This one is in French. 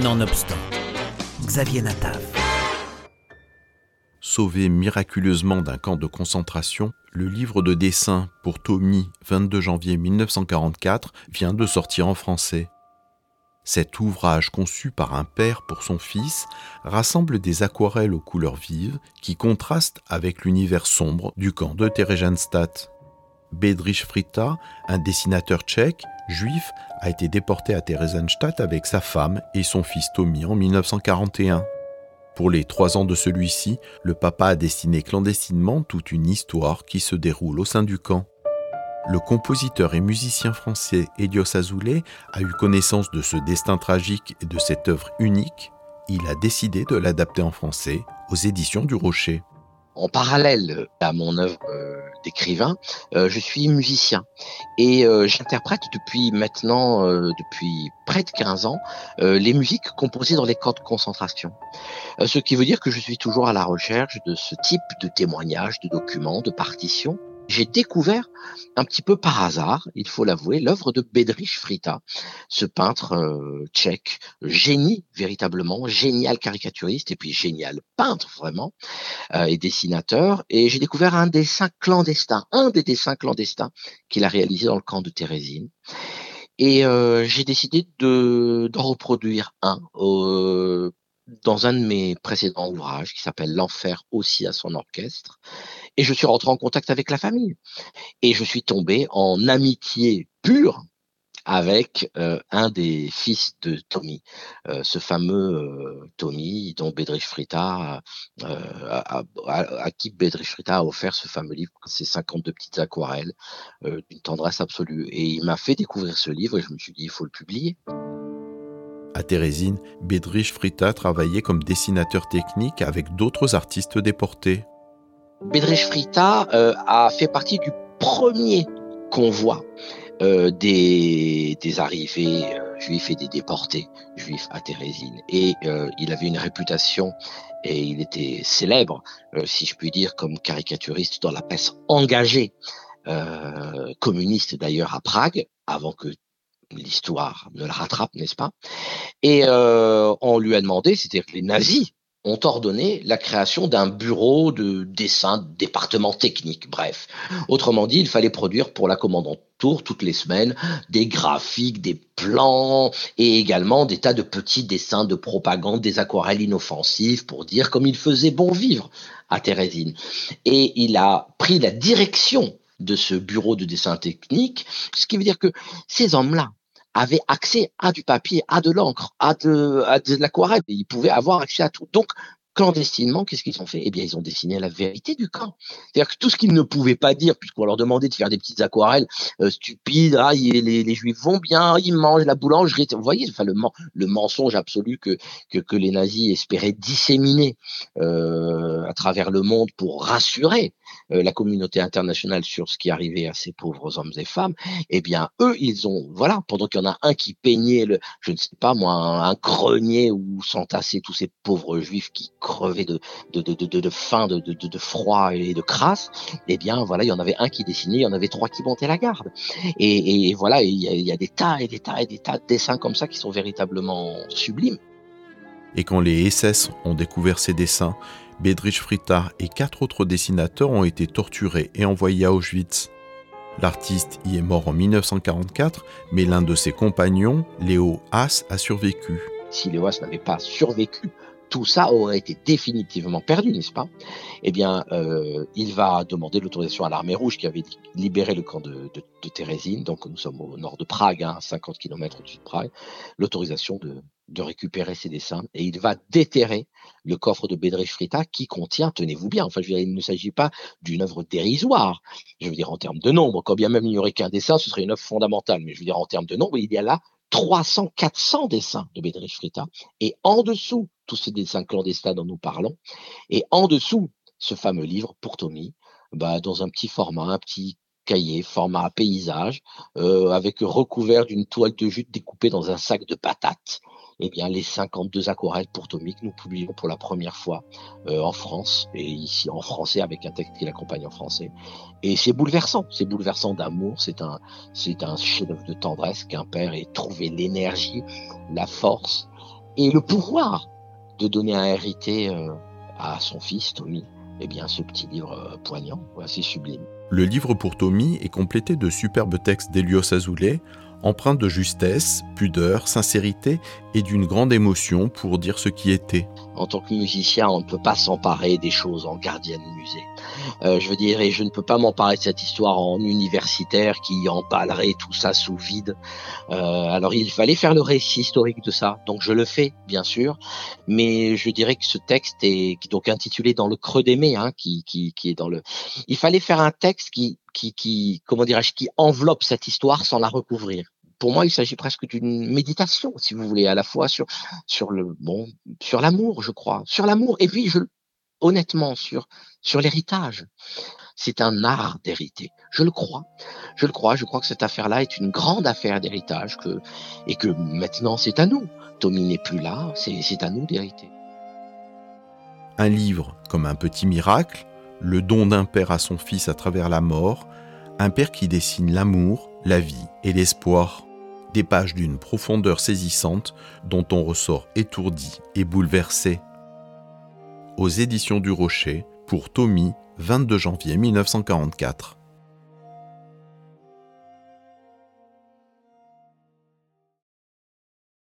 Nonobstant, Xavier Natav. Sauvé miraculeusement d'un camp de concentration, le livre de dessin pour Tommy, 22 janvier 1944, vient de sortir en français. Cet ouvrage conçu par un père pour son fils rassemble des aquarelles aux couleurs vives qui contrastent avec l'univers sombre du camp de Theresienstadt. Bedrich Frita, un dessinateur tchèque, juif, a été déporté à Theresienstadt avec sa femme et son fils Tommy en 1941. Pour les trois ans de celui-ci, le papa a dessiné clandestinement toute une histoire qui se déroule au sein du camp. Le compositeur et musicien français Elios Azoulay a eu connaissance de ce destin tragique et de cette œuvre unique. Il a décidé de l'adapter en français aux éditions du Rocher. En parallèle à mon œuvre euh, d'écrivain, euh, je suis musicien et euh, j'interprète depuis maintenant, depuis près de 15 ans, les musiques composées dans les camps de concentration. ce qui veut dire que je suis toujours à la recherche de ce type de témoignages, de documents, de partitions j'ai découvert un petit peu par hasard, il faut l'avouer, l'œuvre de Bedrich Frita, ce peintre euh, tchèque, génie véritablement, génial caricaturiste et puis génial peintre vraiment euh, et dessinateur. Et j'ai découvert un dessin clandestin, un des dessins clandestins qu'il a réalisé dans le camp de Thérésine. Et euh, j'ai décidé de d'en reproduire un dans un de mes précédents ouvrages qui s'appelle L'enfer aussi à son orchestre. Et je suis rentré en contact avec la famille. Et je suis tombé en amitié pure avec euh, un des fils de Tommy, euh, ce fameux euh, Tommy dont Bedrich Frita, à, qui Bedrich Frita a offert ce fameux livre, ces 52 petites aquarelles d'une tendresse absolue. Et il m'a fait découvrir ce livre et je me suis dit, il faut le publier. À Thérésine, Bedrich Frita travaillait comme dessinateur technique avec d'autres artistes déportés. Bedrich Frita euh, a fait partie du premier convoi euh, des, des, arrivés euh, juifs et des déportés juifs à Thérésine. Et il avait une réputation et il était célèbre, si je puis dire, comme caricaturiste dans la presse engagée, communiste d'ailleurs à Prague, avant que l'histoire ne le rattrape, n'est-ce pas? Et euh, on lui a demandé, c'est-à-dire que les nazis ont ordonné la création d'un bureau de dessin, département technique, bref. Autrement dit, il fallait produire pour la commandante Tour toutes les semaines des graphiques, des plans et également des tas de petits dessins de propagande, des aquarelles inoffensives pour dire comme il faisait bon vivre à Thérésine. Et il a pris la direction de ce bureau de dessin technique, ce qui veut dire que ces hommes-là, avaient accès à du papier, à de l'encre, à de, à de l'aquarelle. Ils pouvaient avoir accès à tout. Donc, clandestinement, qu'est-ce qu'ils ont fait? Eh bien, ils ont dessiné la vérité du camp. C'est-à-dire que tout ce qu'ils ne pouvaient pas dire, puisqu'on leur demandait de faire des petites aquarelles euh, stupides, ah, les, juifs vont bien, ils mangent la boulangerie. Vous voyez, enfin, le, mensonge absolu que, les nazis espéraient disséminer euh, à travers le monde pour rassurer euh, la communauté internationale sur ce qui arrivait à ces pauvres hommes et femmes. Eh bien, eux, ils ont, voilà, pendant qu'il y en a un qui peignait, je ne sais pas moi, un, un grenier où s'entassaient tous ces pauvres juifs qui crevé de, de, de, de, de faim, de, de, de, froid et de crasse, eh bien voilà, il y en avait un qui dessinait, il y en avait trois qui montaient la garde. Et, et voilà, il y, a, des tas et des tas et des tas de dessins comme ça qui sont véritablement sublimes. Et quand les SS ont découvert ces dessins, Bedrich Frita et quatre autres dessinateurs ont été torturés et envoyés à Auschwitz. L'artiste y est mort en 1944, mais l'un de ses compagnons, Léo Haas, a survécu. Si Léo Haas n'avait pas survécu tout ça aurait été définitivement perdu, n'est-ce pas? Eh bien, euh, il va demander l'autorisation à l'armée rouge qui avait libéré le camp de, de, Thérésine, donc nous sommes au nord de Prague, hein, 50 km au-dessus de Prague, l'autorisation de, récupérer ses dessins, et il va déterrer le coffre de Bedrich Frita qui contient, tenez-vous bien, enfin je il ne s'agit pas d'une œuvre dérisoire, je veux dire en termes de nombre, quand bien même il n'y aurait qu'un dessin, ce serait une œuvre fondamentale, mais je veux dire en termes de nombre, il y a là 300, 400 dessins de Bedrich Frita, et en dessous, tous ces dessins clandestins dont nous parlons, et en dessous, ce fameux livre pour Tommy, bah, dans un petit format, un petit cahier, format paysage, euh, avec recouvert d'une toile de jute découpée dans un sac de patates, eh bien, les 52 aquarelles pour Tommy que nous publions pour la première fois euh, en France et ici en français avec un texte qui l'accompagne en français. Et c'est bouleversant, c'est bouleversant d'amour, c'est un, c'est un chef-d'œuvre de tendresse qu'un père ait trouvé l'énergie, la force et le pouvoir de donner un hérité euh, à son fils, Tommy. Eh bien, ce petit livre euh, poignant, c'est sublime. Le livre pour Tommy est complété de superbes textes d'Elios Azoulay, empreint de justesse, pudeur, sincérité et d'une grande émotion pour dire ce qui était. En tant que musicien, on ne peut pas s'emparer des choses en gardien de musée. Euh, je veux dire, et je ne peux pas m'emparer de cette histoire en universitaire qui emballerait tout ça sous vide. Euh, alors il fallait faire le récit historique de ça, donc je le fais, bien sûr, mais je dirais que ce texte est donc intitulé Dans le creux des hein, qui, qui, qui est dans le... Il fallait faire un texte qui, qui, qui comment dirais-je, qui enveloppe cette histoire sans la recouvrir. Pour moi, il s'agit presque d'une méditation, si vous voulez, à la fois sur sur le bon, sur l'amour, je crois, sur l'amour, et puis je, honnêtement, sur sur l'héritage. C'est un art d'hériter. Je le crois. Je le crois. Je crois que cette affaire-là est une grande affaire d'héritage que et que maintenant c'est à nous. Tommy n'est plus là. C'est à nous d'hériter. Un livre comme un petit miracle, le don d'un père à son fils à travers la mort, un père qui dessine l'amour, la vie et l'espoir des pages d'une profondeur saisissante dont on ressort étourdi et bouleversé. Aux éditions du Rocher, pour Tommy, 22 janvier 1944.